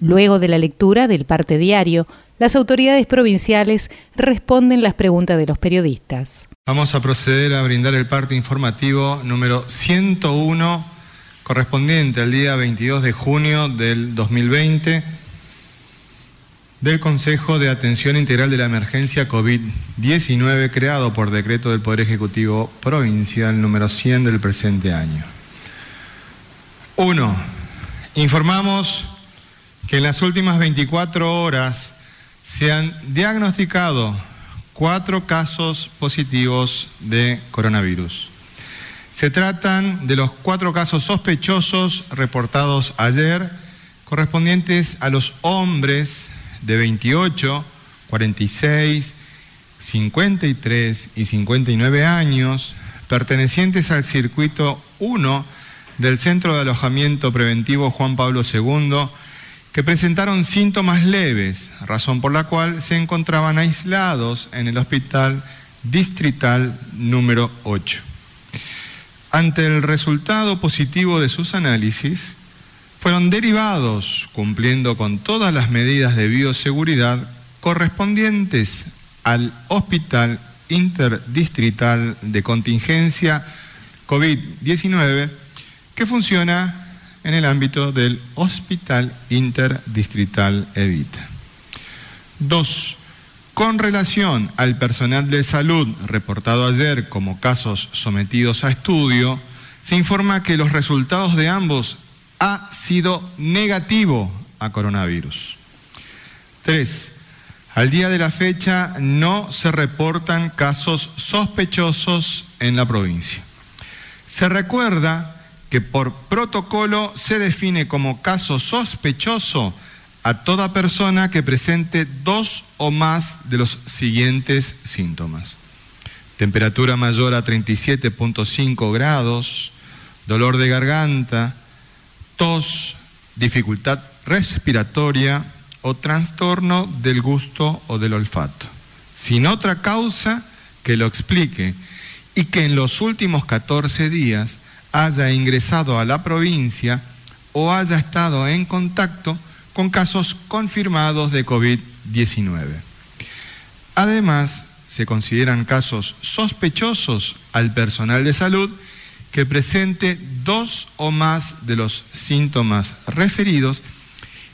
Luego de la lectura del parte diario, las autoridades provinciales responden las preguntas de los periodistas. Vamos a proceder a brindar el parte informativo número 101 correspondiente al día 22 de junio del 2020 del Consejo de Atención Integral de la Emergencia COVID-19 creado por decreto del Poder Ejecutivo Provincial número 100 del presente año. 1. Informamos que en las últimas 24 horas se han diagnosticado cuatro casos positivos de coronavirus. Se tratan de los cuatro casos sospechosos reportados ayer, correspondientes a los hombres de 28, 46, 53 y 59 años, pertenecientes al circuito 1 del Centro de Alojamiento Preventivo Juan Pablo II, que presentaron síntomas leves, razón por la cual se encontraban aislados en el hospital distrital número 8. Ante el resultado positivo de sus análisis, fueron derivados, cumpliendo con todas las medidas de bioseguridad correspondientes al Hospital Interdistrital de Contingencia COVID-19, que funciona en el ámbito del Hospital Interdistrital Evita. Dos, con relación al personal de salud reportado ayer como casos sometidos a estudio, se informa que los resultados de ambos ha sido negativo a coronavirus. Tres, al día de la fecha no se reportan casos sospechosos en la provincia. Se recuerda que por protocolo se define como caso sospechoso a toda persona que presente dos o más de los siguientes síntomas. Temperatura mayor a 37.5 grados, dolor de garganta, tos, dificultad respiratoria o trastorno del gusto o del olfato, sin otra causa que lo explique y que en los últimos 14 días haya ingresado a la provincia o haya estado en contacto con casos confirmados de COVID-19. Además, se consideran casos sospechosos al personal de salud que presente dos o más de los síntomas referidos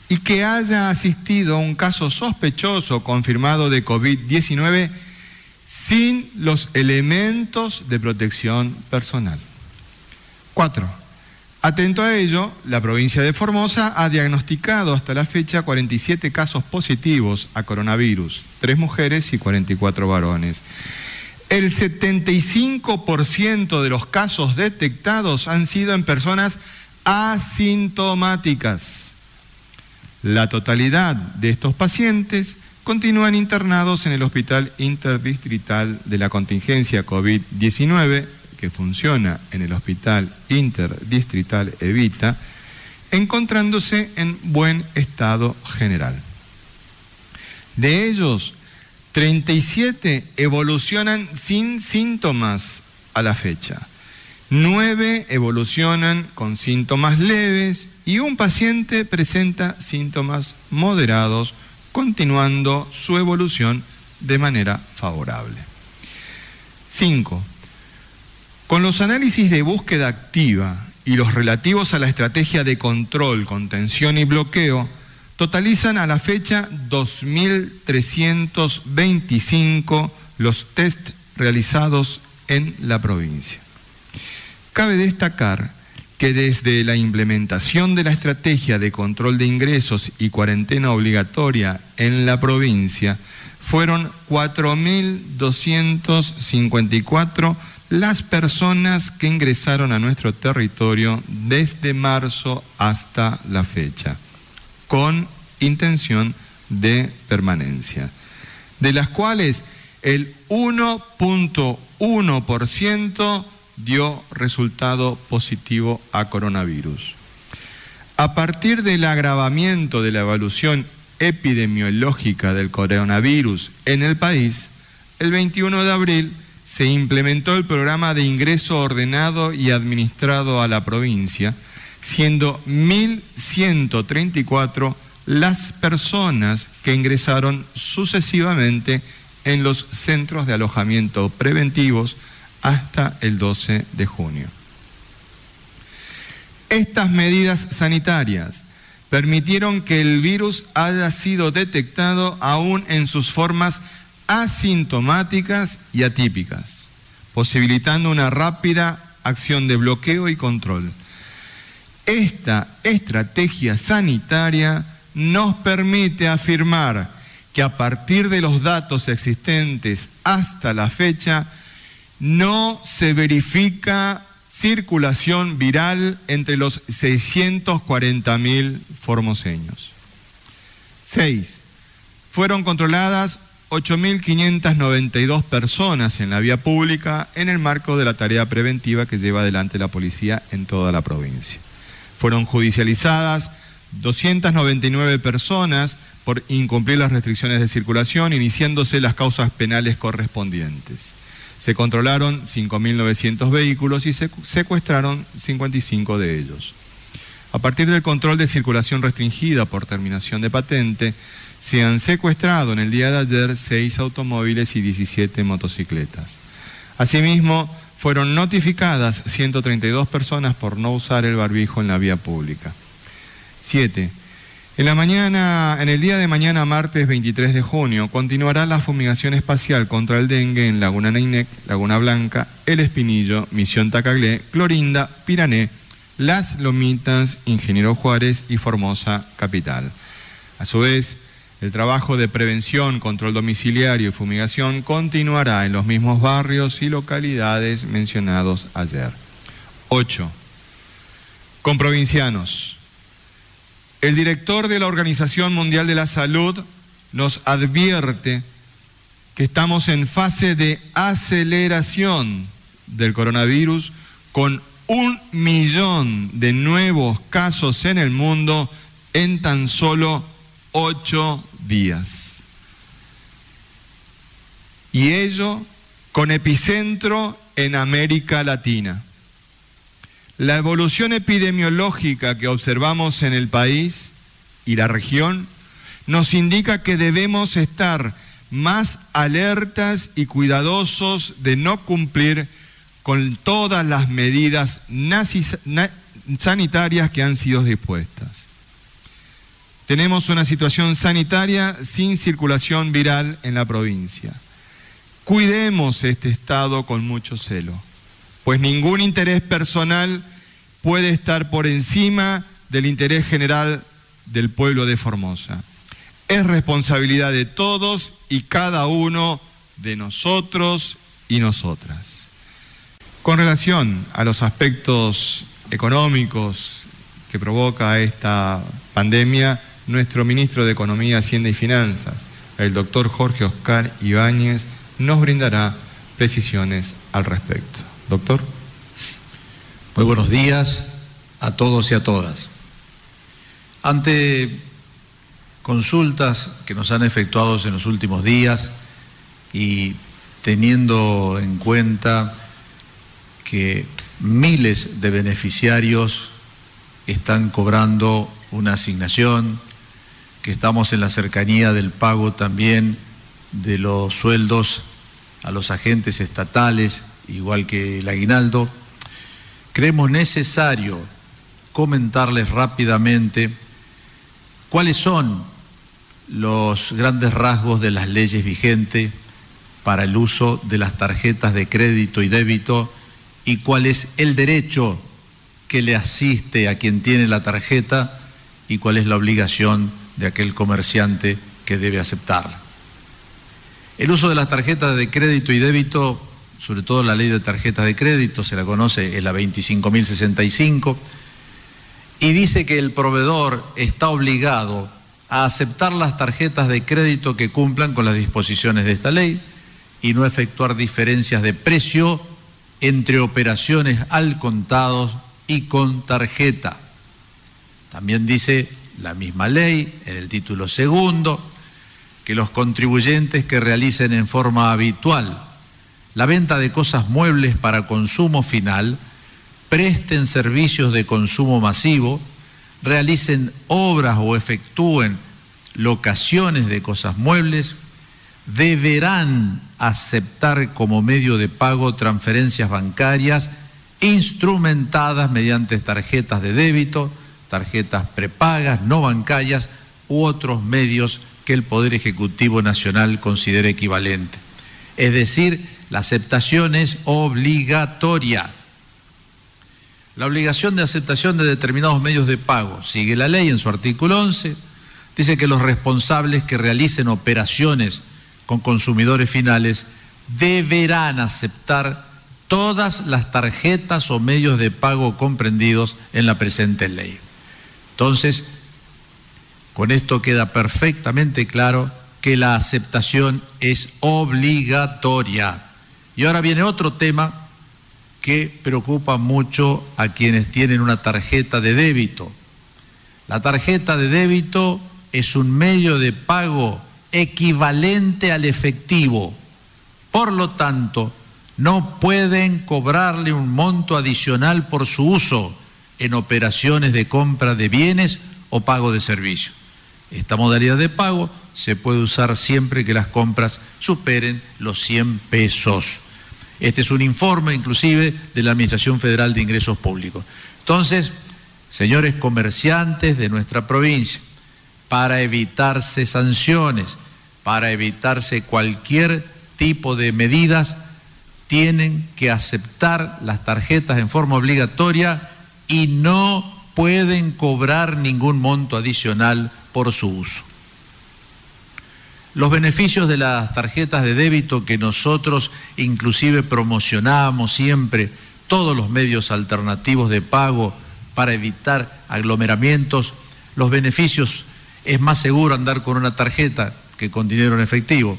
y que haya asistido a un caso sospechoso confirmado de COVID-19 sin los elementos de protección personal. Cuatro. Atento a ello, la provincia de Formosa ha diagnosticado hasta la fecha 47 casos positivos a coronavirus, tres mujeres y 44 varones. El 75% de los casos detectados han sido en personas asintomáticas. La totalidad de estos pacientes continúan internados en el Hospital Interdistrital de la Contingencia COVID-19 que funciona en el Hospital Interdistrital Evita, encontrándose en buen estado general. De ellos, 37 evolucionan sin síntomas a la fecha. 9 evolucionan con síntomas leves y un paciente presenta síntomas moderados, continuando su evolución de manera favorable. 5. Con los análisis de búsqueda activa y los relativos a la estrategia de control, contención y bloqueo, totalizan a la fecha 2.325 los test realizados en la provincia. Cabe destacar que desde la implementación de la estrategia de control de ingresos y cuarentena obligatoria en la provincia, fueron 4.254 las personas que ingresaron a nuestro territorio desde marzo hasta la fecha, con intención de permanencia, de las cuales el 1.1% dio resultado positivo a coronavirus. A partir del agravamiento de la evolución epidemiológica del coronavirus en el país, el 21 de abril se implementó el programa de ingreso ordenado y administrado a la provincia, siendo 1.134 las personas que ingresaron sucesivamente en los centros de alojamiento preventivos hasta el 12 de junio. Estas medidas sanitarias permitieron que el virus haya sido detectado aún en sus formas asintomáticas y atípicas, posibilitando una rápida acción de bloqueo y control. Esta estrategia sanitaria nos permite afirmar que a partir de los datos existentes hasta la fecha, no se verifica circulación viral entre los 640.000 formoseños. 6. Fueron controladas 8.592 personas en la vía pública en el marco de la tarea preventiva que lleva adelante la policía en toda la provincia. Fueron judicializadas 299 personas por incumplir las restricciones de circulación, iniciándose las causas penales correspondientes. Se controlaron 5.900 vehículos y se secuestraron 55 de ellos. A partir del control de circulación restringida por terminación de patente, se han secuestrado en el día de ayer seis automóviles y 17 motocicletas. Asimismo, fueron notificadas 132 personas por no usar el barbijo en la vía pública. 7. En la mañana, en el día de mañana, martes 23 de junio, continuará la fumigación espacial contra el dengue en Laguna Neinec, Laguna Blanca, El Espinillo, Misión Tacaglé, Clorinda, Pirané, Las Lomitas, Ingeniero Juárez y Formosa Capital. A su vez, el trabajo de prevención, control domiciliario y fumigación continuará en los mismos barrios y localidades mencionados ayer. 8. Con provincianos. El director de la Organización Mundial de la Salud nos advierte que estamos en fase de aceleración del coronavirus con un millón de nuevos casos en el mundo en tan solo ocho días. Y ello con epicentro en América Latina. La evolución epidemiológica que observamos en el país y la región nos indica que debemos estar más alertas y cuidadosos de no cumplir con todas las medidas sanitarias que han sido dispuestas. Tenemos una situación sanitaria sin circulación viral en la provincia. Cuidemos este estado con mucho celo pues ningún interés personal puede estar por encima del interés general del pueblo de Formosa. Es responsabilidad de todos y cada uno de nosotros y nosotras. Con relación a los aspectos económicos que provoca esta pandemia, nuestro ministro de Economía, Hacienda y Finanzas, el doctor Jorge Oscar Ibáñez, nos brindará precisiones al respecto. Doctor. Muy buenos días a todos y a todas. Ante consultas que nos han efectuado en los últimos días y teniendo en cuenta que miles de beneficiarios están cobrando una asignación, que estamos en la cercanía del pago también de los sueldos a los agentes estatales igual que el aguinaldo, creemos necesario comentarles rápidamente cuáles son los grandes rasgos de las leyes vigentes para el uso de las tarjetas de crédito y débito y cuál es el derecho que le asiste a quien tiene la tarjeta y cuál es la obligación de aquel comerciante que debe aceptarla. El uso de las tarjetas de crédito y débito sobre todo la ley de tarjetas de crédito, se la conoce, es la 25.065, y dice que el proveedor está obligado a aceptar las tarjetas de crédito que cumplan con las disposiciones de esta ley y no efectuar diferencias de precio entre operaciones al contado y con tarjeta. También dice la misma ley en el título segundo que los contribuyentes que realicen en forma habitual la venta de cosas muebles para consumo final, presten servicios de consumo masivo, realicen obras o efectúen locaciones de cosas muebles, deberán aceptar como medio de pago transferencias bancarias instrumentadas mediante tarjetas de débito, tarjetas prepagas, no bancarias u otros medios que el Poder Ejecutivo Nacional considere equivalente. Es decir, la aceptación es obligatoria. La obligación de aceptación de determinados medios de pago sigue la ley en su artículo 11. Dice que los responsables que realicen operaciones con consumidores finales deberán aceptar todas las tarjetas o medios de pago comprendidos en la presente ley. Entonces, con esto queda perfectamente claro que la aceptación es obligatoria. Y ahora viene otro tema que preocupa mucho a quienes tienen una tarjeta de débito. La tarjeta de débito es un medio de pago equivalente al efectivo. Por lo tanto, no pueden cobrarle un monto adicional por su uso en operaciones de compra de bienes o pago de servicios. Esta modalidad de pago se puede usar siempre que las compras superen los 100 pesos. Este es un informe inclusive de la Administración Federal de Ingresos Públicos. Entonces, señores comerciantes de nuestra provincia, para evitarse sanciones, para evitarse cualquier tipo de medidas, tienen que aceptar las tarjetas en forma obligatoria y no pueden cobrar ningún monto adicional por su uso. Los beneficios de las tarjetas de débito que nosotros inclusive promocionamos siempre, todos los medios alternativos de pago para evitar aglomeramientos, los beneficios es más seguro andar con una tarjeta que con dinero en efectivo,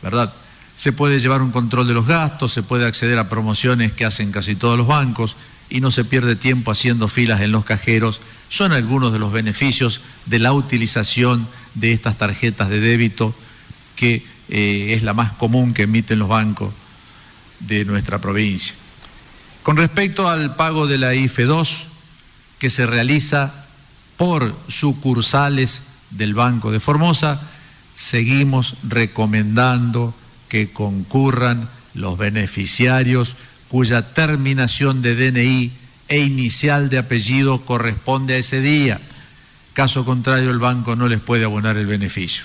¿verdad? Se puede llevar un control de los gastos, se puede acceder a promociones que hacen casi todos los bancos y no se pierde tiempo haciendo filas en los cajeros. Son algunos de los beneficios de la utilización de estas tarjetas de débito, que eh, es la más común que emiten los bancos de nuestra provincia. Con respecto al pago de la IFE 2, que se realiza por sucursales del Banco de Formosa, seguimos recomendando que concurran los beneficiarios cuya terminación de DNI e inicial de apellido corresponde a ese día. Caso contrario, el banco no les puede abonar el beneficio.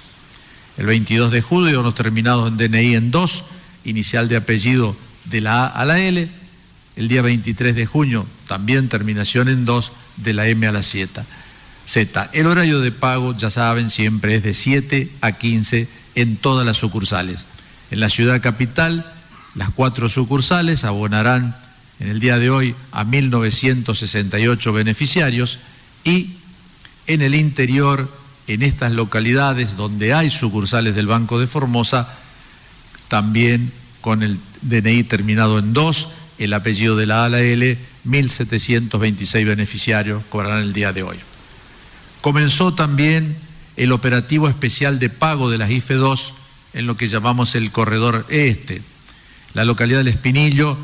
El 22 de julio los terminados en DNI en 2, inicial de apellido de la A a la L. El día 23 de junio también terminación en 2 de la M a la Z. Z. El horario de pago, ya saben, siempre es de 7 a 15 en todas las sucursales. En la ciudad capital, las cuatro sucursales abonarán en el día de hoy a 1.968 beneficiarios y en el interior, en estas localidades donde hay sucursales del Banco de Formosa, también con el DNI terminado en 2, el apellido de la A a la L, 1.726 beneficiarios cobrarán el día de hoy. Comenzó también el operativo especial de pago de las IFE 2 en lo que llamamos el corredor este. La localidad del Espinillo,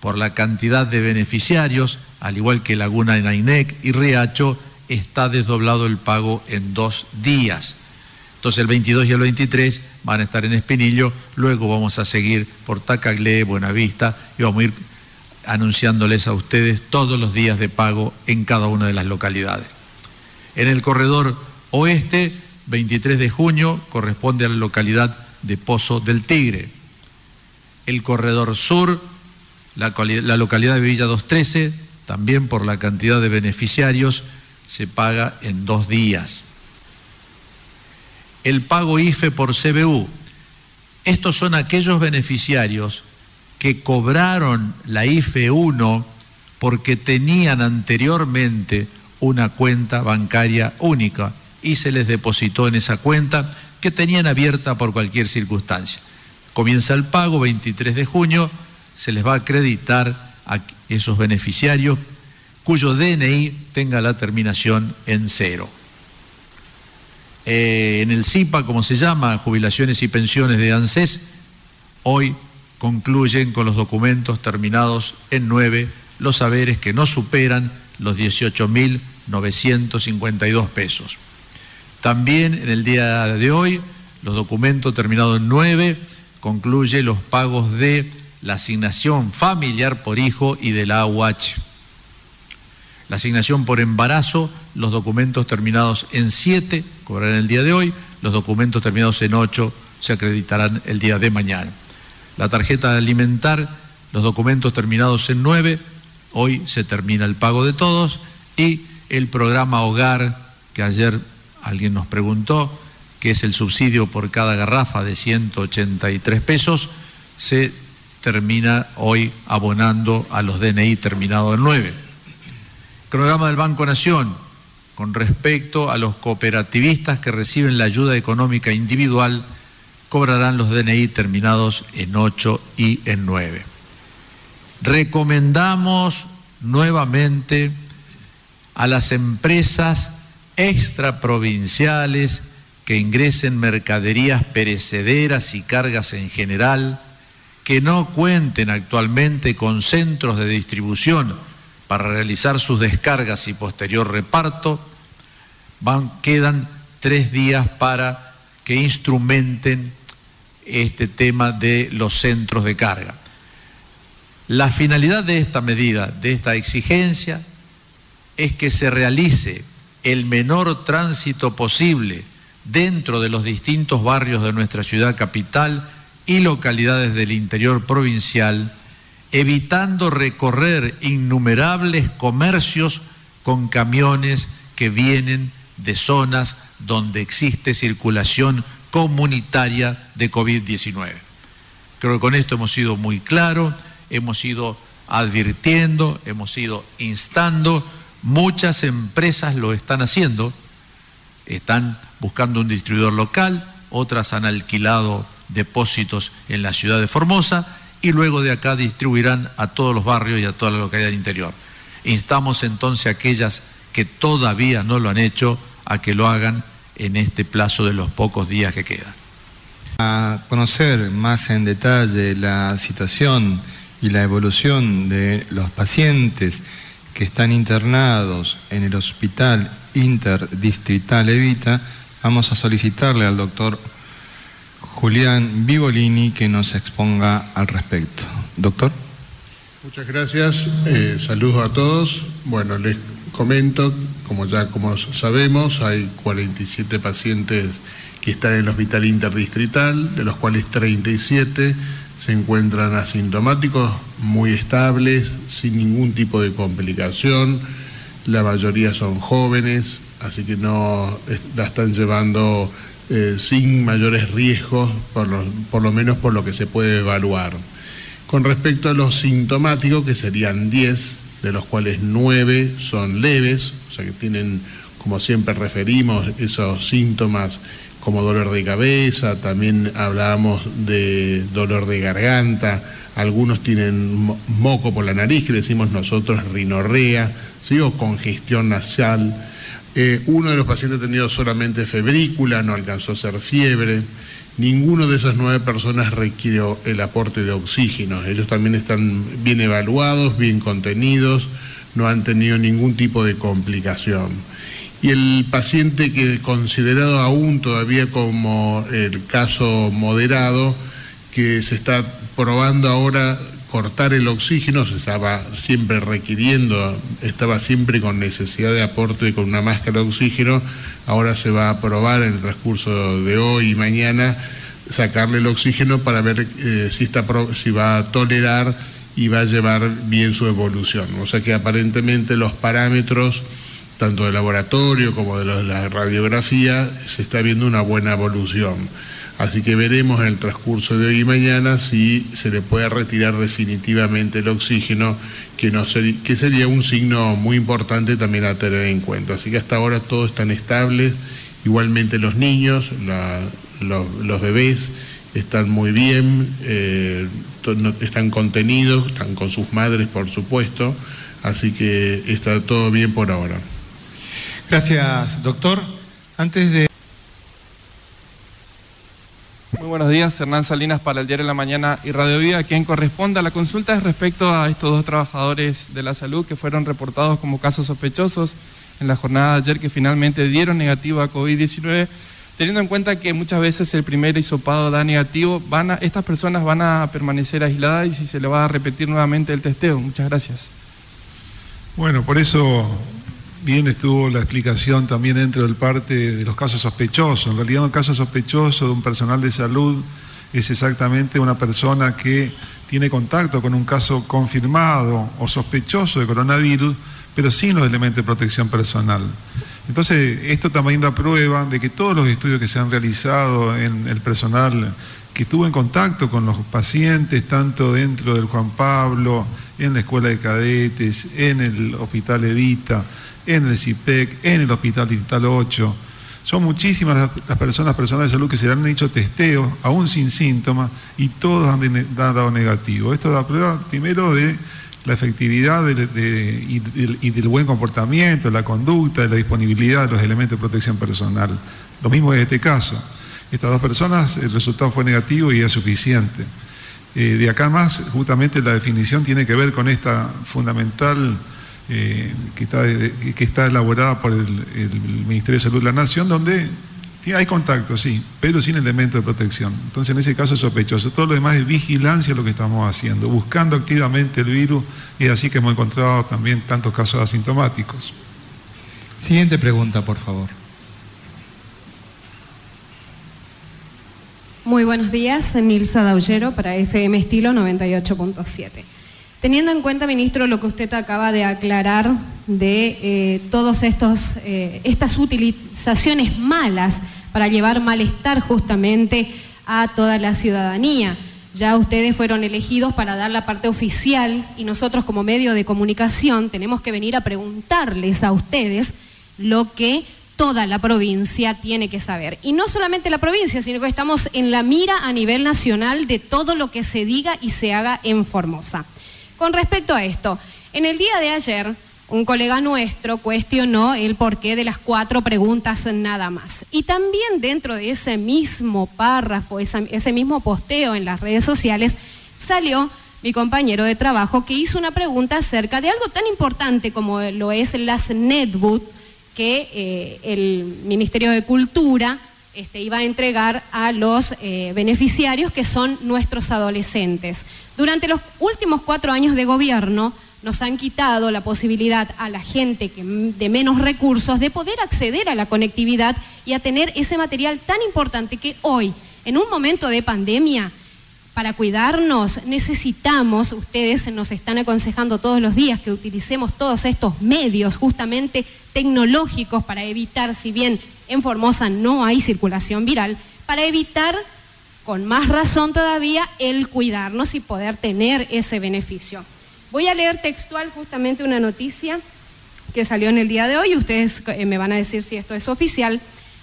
por la cantidad de beneficiarios, al igual que Laguna en Ainec y Riacho, está desdoblado el pago en dos días. Entonces el 22 y el 23 van a estar en Espinillo, luego vamos a seguir por Tacaglé, Buenavista y vamos a ir anunciándoles a ustedes todos los días de pago en cada una de las localidades. En el corredor oeste, 23 de junio, corresponde a la localidad de Pozo del Tigre. El corredor sur, la, localidad de Villa 213, también por la cantidad de beneficiarios, se paga en dos días. El pago IFE por CBU. Estos son aquellos beneficiarios que cobraron la IFE 1 porque tenían anteriormente una cuenta bancaria única y se les depositó en esa cuenta que tenían abierta por cualquier circunstancia. Comienza el pago, 23 de junio, se les va a acreditar a esos beneficiarios cuyo DNI tenga la terminación en cero. Eh, en el CIPA, como se llama, jubilaciones y pensiones de ANSES, hoy concluyen con los documentos terminados en 9 los saberes que no superan los 18.952 pesos. También en el día de hoy, los documentos terminados en 9 concluye los pagos de la asignación familiar por hijo y de la AUH. La asignación por embarazo, los documentos terminados en 7 cobrarán el día de hoy, los documentos terminados en 8 se acreditarán el día de mañana. La tarjeta alimentar, los documentos terminados en 9, hoy se termina el pago de todos y el programa Hogar, que ayer alguien nos preguntó, que es el subsidio por cada garrafa de 183 pesos, se termina hoy abonando a los DNI terminados en 9. Programa del Banco Nación, con respecto a los cooperativistas que reciben la ayuda económica individual, cobrarán los DNI terminados en 8 y en 9. Recomendamos nuevamente a las empresas extraprovinciales que ingresen mercaderías perecederas y cargas en general, que no cuenten actualmente con centros de distribución para realizar sus descargas y posterior reparto, van, quedan tres días para que instrumenten este tema de los centros de carga. La finalidad de esta medida, de esta exigencia, es que se realice el menor tránsito posible dentro de los distintos barrios de nuestra ciudad capital y localidades del interior provincial, evitando recorrer innumerables comercios con camiones que vienen de zonas donde existe circulación comunitaria de COVID-19. Creo que con esto hemos sido muy claros, hemos ido advirtiendo, hemos ido instando, muchas empresas lo están haciendo, están buscando un distribuidor local, otras han alquilado depósitos en la ciudad de Formosa y luego de acá distribuirán a todos los barrios y a toda la localidad interior. Instamos entonces a aquellas que todavía no lo han hecho a que lo hagan en este plazo de los pocos días que quedan. A conocer más en detalle la situación y la evolución de los pacientes que están internados en el Hospital Interdistrital Evita, vamos a solicitarle al doctor Julián Vivolini que nos exponga al respecto. Doctor. Muchas gracias, eh, saludos a todos. Bueno, les comento, como ya como sabemos, hay 47 pacientes que están en el hospital interdistrital, de los cuales 37 se encuentran asintomáticos, muy estables, sin ningún tipo de complicación. La mayoría son jóvenes, así que no la están llevando eh, sin mayores riesgos, por lo, por lo menos por lo que se puede evaluar. Con respecto a los sintomáticos, que serían 10, de los cuales 9 son leves, o sea que tienen, como siempre referimos, esos síntomas como dolor de cabeza, también hablábamos de dolor de garganta, algunos tienen moco por la nariz, que decimos nosotros rinorrea, ¿sí? o congestión nasal. Eh, uno de los pacientes ha tenido solamente febrícula, no alcanzó a ser fiebre. Ninguno de esas nueve personas requirió el aporte de oxígeno. Ellos también están bien evaluados, bien contenidos, no han tenido ningún tipo de complicación. Y el paciente que considerado aún todavía como el caso moderado, que se está probando ahora cortar el oxígeno, se estaba siempre requiriendo, estaba siempre con necesidad de aporte con una máscara de oxígeno, ahora se va a probar en el transcurso de hoy y mañana sacarle el oxígeno para ver eh, si, está, si va a tolerar y va a llevar bien su evolución. O sea que aparentemente los parámetros, tanto de laboratorio como de la radiografía, se está viendo una buena evolución. Así que veremos en el transcurso de hoy y mañana si se le puede retirar definitivamente el oxígeno, que, no sería un signo muy importante también a tener en cuenta. Así que hasta ahora todos están estables, igualmente los niños, los, bebés están muy bien, eh, están contenidos, están con sus madres, por supuesto, así que está todo bien por ahora. Gracias, doctor. Antes de... Muy buenos días, Hernán Salinas para el Diario de la Mañana y Radio Vida. Quien corresponde a la consulta es respecto a estos dos trabajadores de la salud que fueron reportados como casos sospechosos en la jornada de ayer que finalmente dieron negativo a COVID-19 teniendo en cuenta que muchas veces el primer hisopado da negativo, estas personas van a permanecer aisladas y si se le va a repetir nuevamente el testeo. Muchas gracias. Bueno, por eso bien estuvo la explicación también dentro del parte de los casos sospechosos. En realidad un caso sospechoso de un personal de salud es exactamente una persona que tiene contacto con un caso confirmado o sospechoso de coronavirus, pero sin los elementos de protección personal. Entonces, esto también da prueba de que todos los estudios que se han realizado en el personal que estuvo en contacto con los pacientes, tanto dentro del Juan Pablo, en la Escuela de Cadetes, en el Hospital Evita, en el CIPEC, en el Hospital Digital 8, son muchísimas las personas, personas de salud que se le han hecho testeos, aún sin síntomas, y todos han dado negativo. Esto da prueba primero de la efectividad y, del buen comportamiento, la conducta, la disponibilidad de los elementos de protección personal. Lo mismo en este caso. Estas dos personas, el resultado fue negativo y es suficiente. Eh, de acá más, justamente la definición tiene que ver con esta fundamental eh, que, está, que, está, elaborada por el, el Ministerio de Salud de la Nación, donde hay contacto, sí, pero sin elemento de protección. Entonces, en ese caso es sospechoso. Todo lo demás es vigilancia lo que estamos haciendo, buscando activamente el virus y así que hemos encontrado también tantos casos asintomáticos. Siguiente pregunta, por favor. Muy buenos días, Nilsa Daullero para FM Estilo 98.7. Teniendo en cuenta, ministro, lo que usted acaba de aclarar de eh, todas eh, estas utilizaciones malas para llevar malestar justamente a toda la ciudadanía. Ya ustedes fueron elegidos para dar la parte oficial y nosotros como medio de comunicación tenemos que venir a preguntarles a ustedes lo que toda la provincia tiene que saber. Y no solamente la provincia, sino que estamos en la mira a nivel nacional de todo lo que se diga y se haga en Formosa. Con respecto a esto, en el día de ayer un colega nuestro cuestionó el porqué de las cuatro preguntas nada más. Y también dentro de ese mismo párrafo, ese mismo posteo en las redes sociales, salió mi compañero de trabajo que hizo una pregunta acerca de algo tan importante como lo es las netboot que eh, el Ministerio de Cultura este, iba a entregar a los eh, beneficiarios que son nuestros adolescentes. Durante los últimos cuatro años de gobierno, nos han quitado la posibilidad a la gente que, de menos recursos de poder acceder a la conectividad y a tener ese material tan importante que hoy, en un momento de pandemia, para cuidarnos necesitamos, ustedes nos están aconsejando todos los días que utilicemos todos estos medios justamente tecnológicos para evitar, si bien en Formosa no hay circulación viral, para evitar con más razón todavía el cuidarnos y poder tener ese beneficio. Voy a leer textual justamente una noticia que salió en el día de hoy. Ustedes eh, me van a decir si esto es oficial.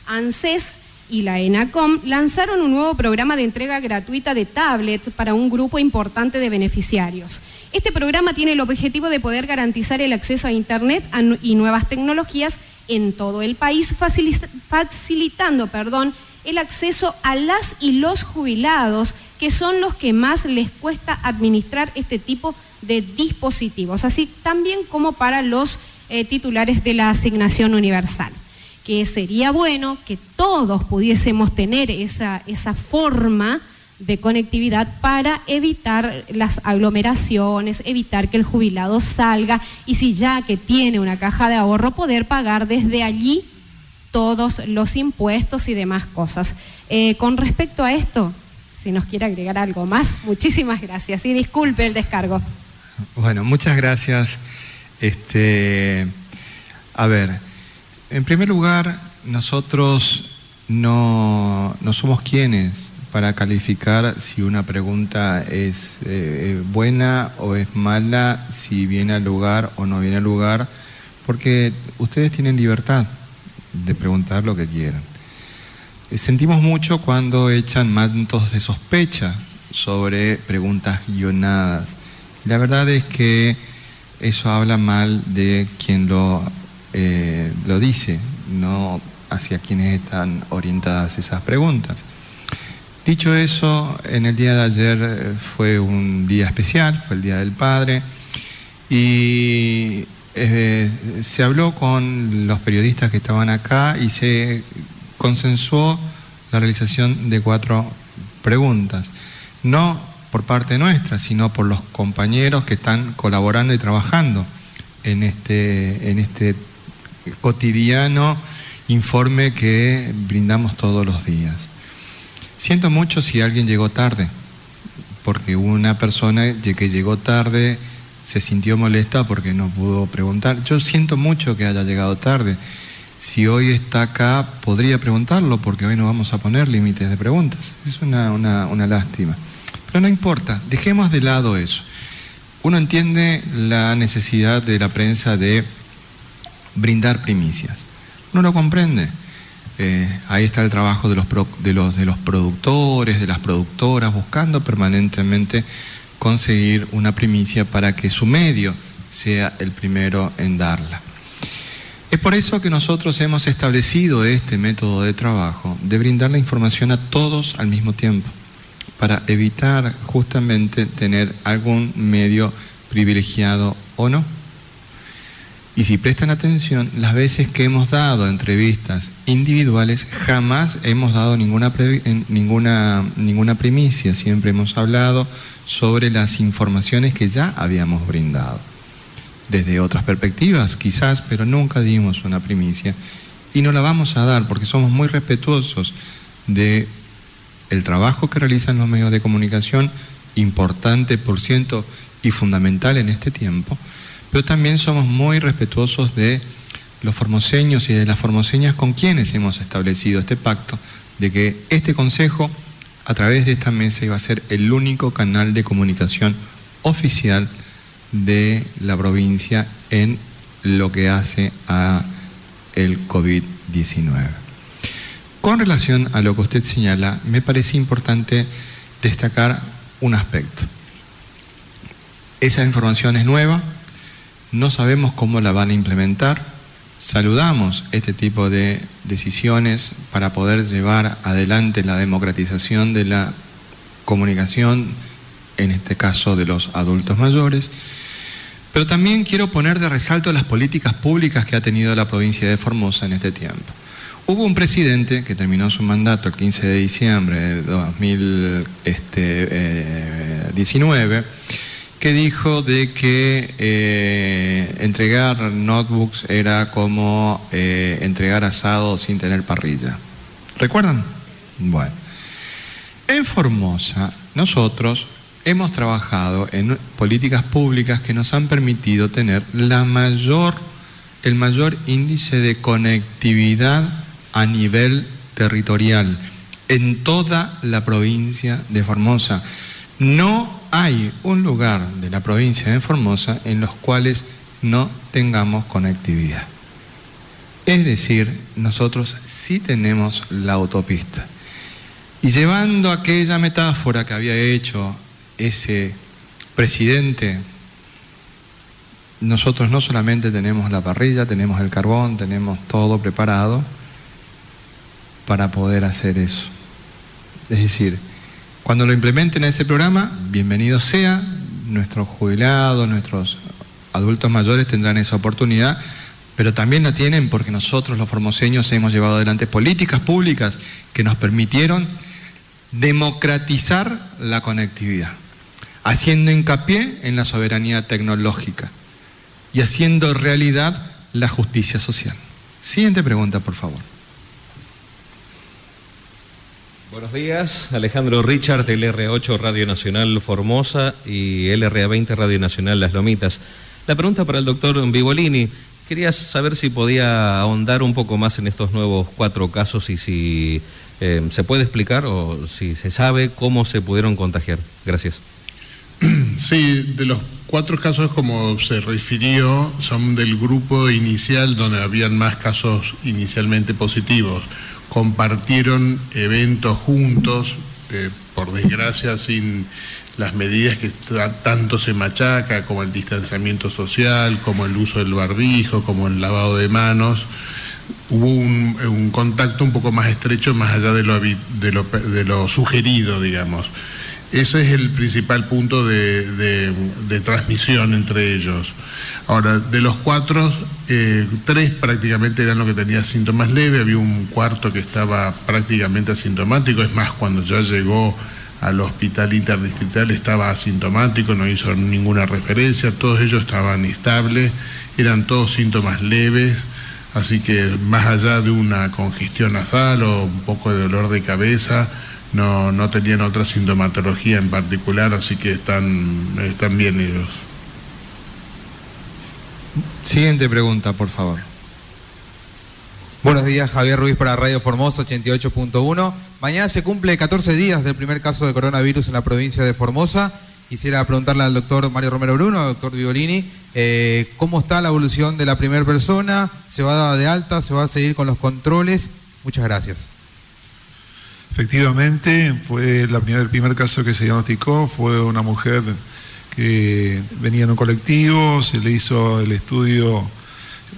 ANSES y la ENACOM lanzaron un nuevo programa de entrega gratuita de tablets para un grupo importante de beneficiarios. Este programa tiene el objetivo de poder garantizar el acceso a Internet y nuevas tecnologías en todo el país, facilitando perdón, el acceso a las y los jubilados, que son los que más les cuesta administrar este tipo de dispositivos, así también como para los eh, titulares de la asignación universal. Que sería bueno que todos pudiésemos tener esa, esa forma de conectividad para evitar las aglomeraciones, evitar que el jubilado salga y si ya que tiene una caja de ahorro, poder pagar desde allí todos los impuestos y demás cosas. Eh, con respecto a esto, si nos quiere agregar algo más, muchísimas gracias y disculpe el descargo. Bueno, muchas gracias. Este, a ver, en primer lugar, nosotros no, somos quienes para calificar si una pregunta es eh, buena o es mala, si viene al lugar o no viene al lugar, porque ustedes tienen libertad de preguntar lo que quieran. sentimos mucho cuando echan mantos de sospecha sobre preguntas guionadas. La verdad es que eso habla mal de quien lo, eh, lo dice, no hacia quienes están orientadas esas preguntas. Dicho eso, en el día de ayer eh, fue un día especial, fue el Día del Padre, y eh, se habló con los periodistas que estaban acá y se consensuó la realización de cuatro preguntas. No por parte nuestra, sino por los compañeros que están colaborando y trabajando en este, en este cotidiano informe que brindamos todos los días. Siento mucho si alguien llegó tarde, porque una persona que llegó tarde se sintió molesta porque no pudo preguntar. Yo siento mucho que haya llegado tarde. Si hoy está acá, podría preguntarlo, porque hoy no vamos a poner límites de preguntas. Es una, una lástima. Pero no importa, dejemos de lado eso. Uno entiende la necesidad de la prensa de brindar primicias. Uno lo comprende. Eh, ahí está el trabajo de los, de, los, de los productores, de las productoras, buscando permanentemente conseguir una primicia para que su medio sea el primero en darla. Es por eso que nosotros hemos establecido este método de trabajo, de brindar la información a todos al mismo tiempo para evitar justamente tener algún medio privilegiado o no. Y si prestan atención, las veces que hemos dado entrevistas individuales, jamás hemos dado ninguna, ninguna, ninguna primicia, siempre hemos hablado sobre las informaciones que ya habíamos brindado. Desde otras perspectivas, quizás, pero nunca dimos una primicia. Y no la vamos a dar porque somos muy respetuosos de el trabajo que realizan los medios de comunicación, importante por ciento y fundamental en este tiempo, pero también somos muy respetuosos de los formoseños y de las formoseñas con quienes hemos establecido este pacto de que este Consejo, a través de esta mesa, iba a ser el único canal de comunicación oficial de la provincia en lo que hace a el COVID-19. Con relación a lo que usted señala, me parece importante destacar un aspecto. Esa información es nueva, no sabemos cómo la van a implementar, saludamos este tipo de decisiones para poder llevar adelante la democratización de la comunicación, en este caso de los adultos mayores, pero también quiero poner de resalto las políticas públicas que ha tenido la provincia de Formosa en este tiempo. Hubo un presidente que terminó su mandato el 15 de diciembre de 2019 este, eh, que dijo de que eh, entregar notebooks era como eh, entregar asado sin tener parrilla. ¿Recuerdan? Bueno, en Formosa nosotros hemos trabajado en políticas públicas que nos han permitido tener la mayor, el mayor índice de conectividad a nivel territorial en toda la provincia de Formosa. No hay un lugar de la provincia de Formosa en los cuales no tengamos conectividad. Es decir, nosotros sí tenemos la autopista. Y llevando aquella metáfora que había hecho ese presidente, nosotros no solamente tenemos la parrilla, tenemos el carbón, tenemos todo preparado, para poder hacer eso. Es decir, cuando lo implementen ese programa, bienvenido sea, nuestros jubilados, nuestros adultos mayores tendrán esa oportunidad, pero también la tienen porque nosotros los formoseños hemos llevado adelante políticas públicas que nos permitieron democratizar la conectividad, haciendo hincapié en la soberanía tecnológica y haciendo realidad la justicia social. Siguiente pregunta, por favor. Buenos días, Alejandro Richard, LR8 Radio Nacional Formosa y LRA20 Radio Nacional Las Lomitas. La pregunta para el doctor Vivolini, quería saber si podía ahondar un poco más en estos nuevos cuatro casos y si eh, se puede explicar o si se sabe cómo se pudieron contagiar. Gracias. Sí, de los cuatro casos, como se refirió, son del grupo inicial donde habían más casos inicialmente positivos compartieron eventos juntos, eh, por desgracia sin las medidas que tanto se machaca, como el distanciamiento social, como el uso del barbijo, como el lavado de manos, hubo un, contacto un poco más estrecho más allá de lo, de lo, sugerido, digamos. Ese es el principal punto de, transmisión entre ellos. Ahora, de los cuatro, eh, tres prácticamente eran los que tenían síntomas leves, había un cuarto que estaba prácticamente asintomático, es más, cuando ya llegó al hospital interdistrital estaba asintomático, no hizo ninguna referencia, todos ellos estaban estables, eran todos síntomas leves, así que más allá de una congestión nasal o un poco de dolor de cabeza, no, no tenían otra sintomatología en particular, así que están, están bien ellos. Siguiente pregunta, por favor. Buenos días, Javier Ruiz para Radio Formosa 88.1. Mañana se cumple 14 días del primer caso de coronavirus en la provincia de Formosa. Quisiera preguntarle al doctor Mario Romero Bruno, al doctor Violini, eh, ¿cómo está la evolución de la primera persona? ¿Se va a dar de alta? ¿Se va a seguir con los controles? Muchas gracias. Efectivamente, fue la primer, el primer caso que se diagnosticó, fue una mujer que venía en un colectivo, se le hizo el estudio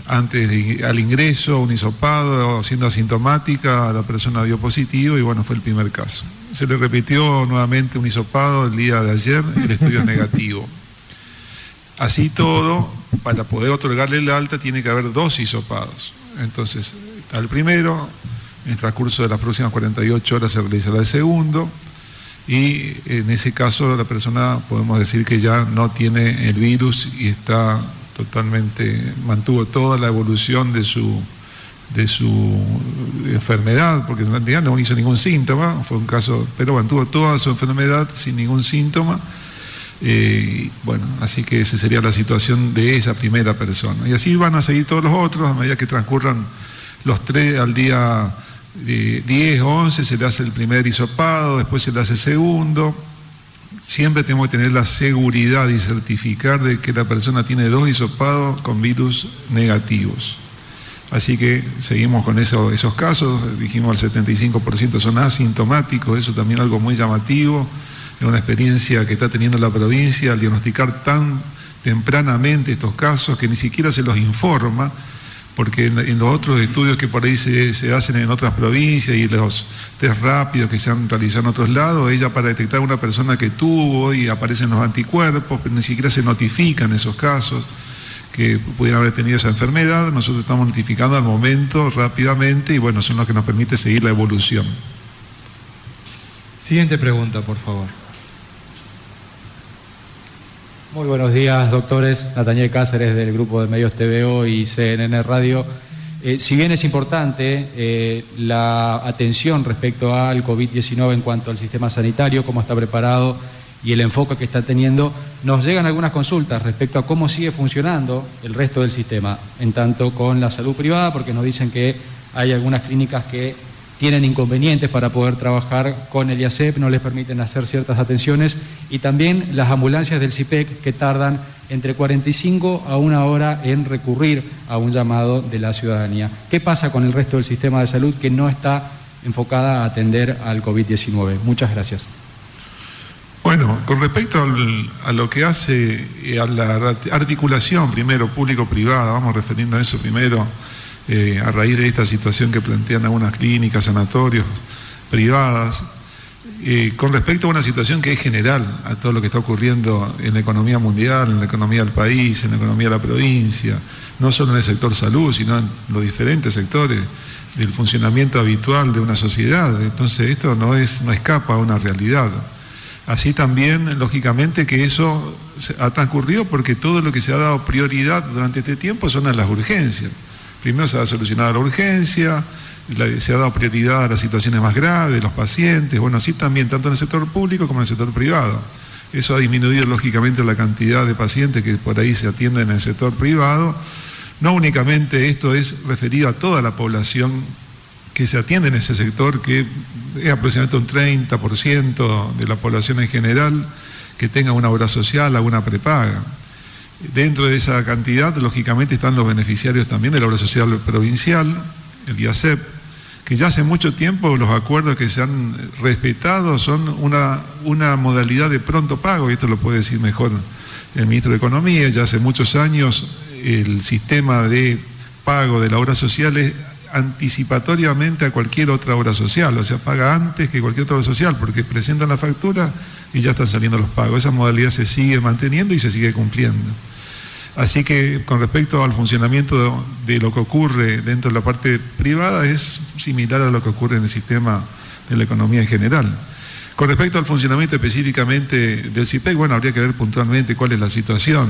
antes al ingreso, un hisopado, siendo asintomática, la persona dio positivo y bueno, fue el primer caso. Se le repitió nuevamente un hisopado el día de ayer, el estudio es negativo. Así todo, para poder otorgarle el alta tiene que haber dos hisopados. Entonces, al primero, en el transcurso de las próximas 48 horas se realizará el segundo y en ese caso la persona podemos decir que ya no tiene el virus y está totalmente, mantuvo toda la evolución de su, de su enfermedad, porque en realidad no hizo ningún síntoma, fue un caso, pero mantuvo toda su enfermedad sin ningún síntoma. Eh, bueno, así que esa sería la situación de esa primera persona. Y así van a seguir todos los otros a medida que transcurran los tres al día 10 eh, o 11, se le hace el primer hisopado, después se le hace el segundo. Siempre tenemos que tener la seguridad y certificar de que la persona tiene dos hisopados con virus negativos. Así que seguimos con esos casos, dijimos el 75% son asintomáticos, eso también es algo muy llamativo, es una experiencia que está teniendo la provincia al diagnosticar tan tempranamente estos casos que ni siquiera se los informa porque en, los otros estudios que por ahí se, hacen en otras provincias y los test rápidos que se han realizado en otros lados, ella para detectar una persona que tuvo y aparecen los anticuerpos, pero ni siquiera se notifican esos casos que pudieran haber tenido esa enfermedad, nosotros estamos notificando al momento rápidamente y bueno, son los que nos permite seguir la evolución. Siguiente pregunta, por favor. Muy buenos días, doctores. Nataniel Cáceres del grupo de medios TVO y CNN Radio. Eh, si bien es importante eh, la atención respecto al COVID-19 en cuanto al sistema sanitario, cómo está preparado y el enfoque que está teniendo, nos llegan algunas consultas respecto a cómo sigue funcionando el resto del sistema, en tanto con la salud privada, porque nos dicen que hay algunas clínicas que tienen inconvenientes para poder trabajar con el IACEP, no les permiten hacer ciertas atenciones, y también las ambulancias del CIPEC que tardan entre 45 a una hora en recurrir a un llamado de la ciudadanía. ¿Qué pasa con el resto del sistema de salud que no está enfocada a atender al COVID-19? Muchas gracias. Bueno, con respecto a lo que hace eh, a la articulación primero público-privada, vamos refiriendo a eso primero, eh, a raíz de esta situación que plantean algunas clínicas, sanatorios privadas, eh, con respecto a una situación que es general a todo lo que está ocurriendo en la economía mundial, en la economía del país, en la economía de la provincia, no solo en el sector salud, sino en los diferentes sectores del funcionamiento habitual de una sociedad. Entonces esto no, es, no escapa a una realidad. Así también, lógicamente, que eso ha transcurrido porque todo lo que se ha dado prioridad durante este tiempo son las urgencias. Primero se ha solucionado la urgencia, se ha dado prioridad a las situaciones más graves, los pacientes, bueno, así también, tanto en el sector público como en el sector privado. Eso ha disminuido lógicamente la cantidad de pacientes que por ahí se atienden en el sector privado. No únicamente esto es referido a toda la población que se atiende en ese sector, que es aproximadamente un 30% de la población en general que tenga una obra social, alguna prepaga. Dentro de esa cantidad, lógicamente, están los beneficiarios también de la obra social provincial, el IACEP, que ya hace mucho tiempo los acuerdos que se han respetado son una, una modalidad de pronto pago, y esto lo puede decir mejor el ministro de Economía, ya hace muchos años el sistema de pago de la obra social es anticipatoriamente a cualquier otra obra social, o sea, paga antes que cualquier otra obra social, porque presentan la factura y ya están saliendo los pagos. Esa modalidad se sigue manteniendo y se sigue cumpliendo. Así que con respecto al funcionamiento de lo que ocurre dentro de la parte privada es similar a lo que ocurre en el sistema de la economía en general. Con respecto al funcionamiento específicamente del CIPEC, bueno, habría que ver puntualmente cuál es la situación.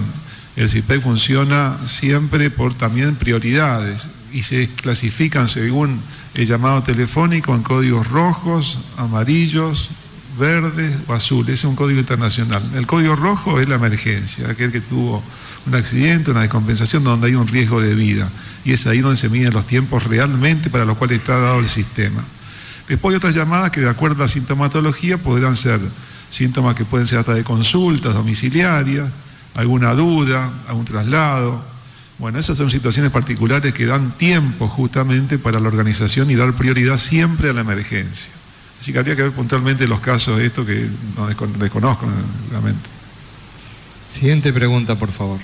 El CIPEC funciona siempre por también prioridades y se clasifican según el llamado telefónico en códigos rojos, amarillos, verdes o azules. Es un código internacional. El código rojo es la emergencia, aquel que tuvo un accidente, una descompensación donde hay un riesgo de vida. Y es ahí donde se miden los tiempos realmente para los cuales está dado el sistema. Después hay otras llamadas que de acuerdo a la sintomatología podrán ser síntomas que pueden ser hasta de consultas domiciliarias, alguna duda, algún traslado. Bueno, esas son situaciones particulares que dan tiempo justamente para la organización y dar prioridad siempre a la emergencia. Así que habría que ver puntualmente los casos de esto que no desconozco realmente. Siguiente pregunta, por favor.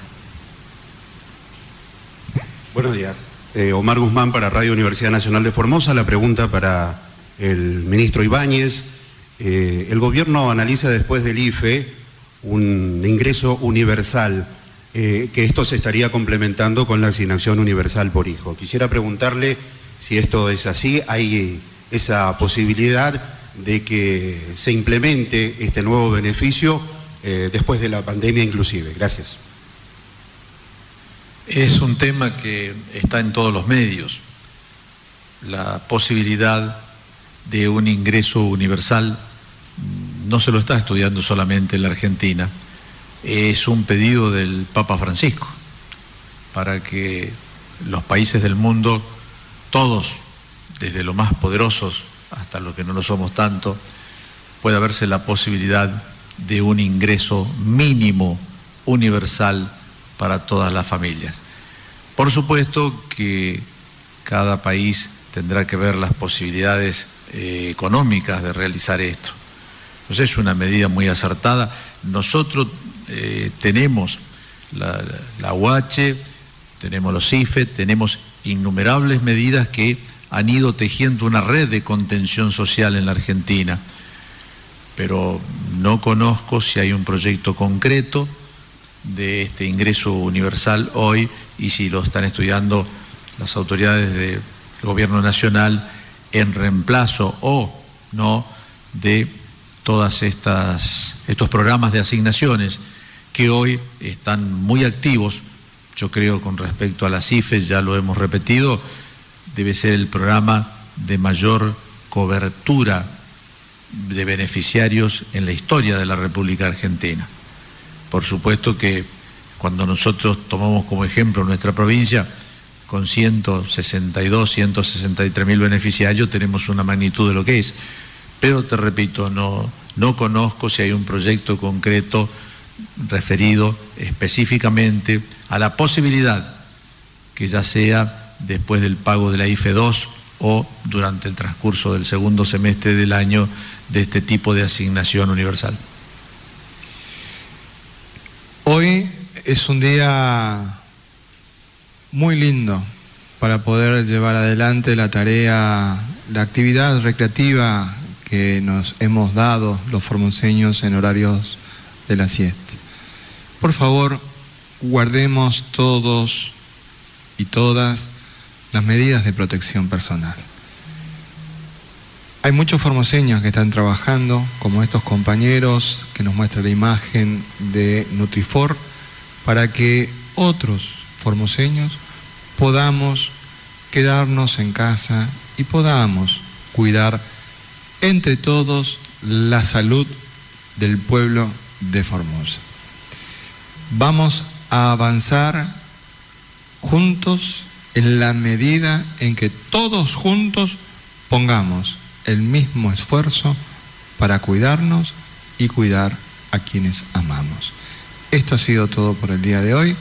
Buenos días. Eh, Omar Guzmán para Radio Universidad Nacional de Formosa. La pregunta para el ministro Ibáñez. Eh, el gobierno analiza después del IFE un ingreso universal, eh, que esto se estaría complementando con la asignación universal por hijo. Quisiera preguntarle si esto es así, hay esa posibilidad de que se implemente este nuevo beneficio eh, después de la pandemia inclusive. Gracias. Es un tema que está en todos los medios, la posibilidad de un ingreso universal no se lo está estudiando solamente en la Argentina, es un pedido del Papa Francisco para que los países del mundo, todos, desde los más poderosos hasta los que no lo somos tanto, pueda verse la posibilidad de un ingreso mínimo universal para todas las familias. Por supuesto que cada país tendrá que ver las posibilidades eh, económicas de realizar esto. Entonces es una medida muy acertada. Nosotros eh, tenemos la, la tenemos los IFE, tenemos innumerables medidas que han ido tejiendo una red de contención social en la Argentina, pero no conozco si hay un proyecto concreto de este ingreso universal hoy y si lo están estudiando las autoridades del gobierno nacional en reemplazo o no de todas estas estos programas de asignaciones que hoy están muy activos, yo creo con respecto a las CIFES, ya lo hemos repetido, debe ser el programa de mayor cobertura de beneficiarios en la historia de la República Argentina. Por supuesto que cuando nosotros tomamos como ejemplo nuestra provincia, con 162, 163 mil beneficiarios, tenemos una magnitud de lo que es. Pero te repito, no, no conozco si hay un proyecto concreto referido específicamente a la posibilidad que ya sea después del pago de la IFE 2 o durante el transcurso del segundo semestre del año de este tipo de asignación universal. Hoy es un día muy lindo para poder llevar adelante la tarea, la actividad recreativa que nos hemos dado los formoseños en horarios de la siesta. Por favor, guardemos todos y todas las medidas de protección personal. Hay muchos formoseños que están trabajando, como estos compañeros que nos muestra la imagen de Nutrifor, para que otros formoseños podamos quedarnos en casa y podamos cuidar entre todos la salud del pueblo de Formosa. Vamos a avanzar juntos en la medida en que todos juntos pongamos el mismo esfuerzo para cuidarnos y cuidar a quienes amamos. Esto ha sido todo por el día de hoy.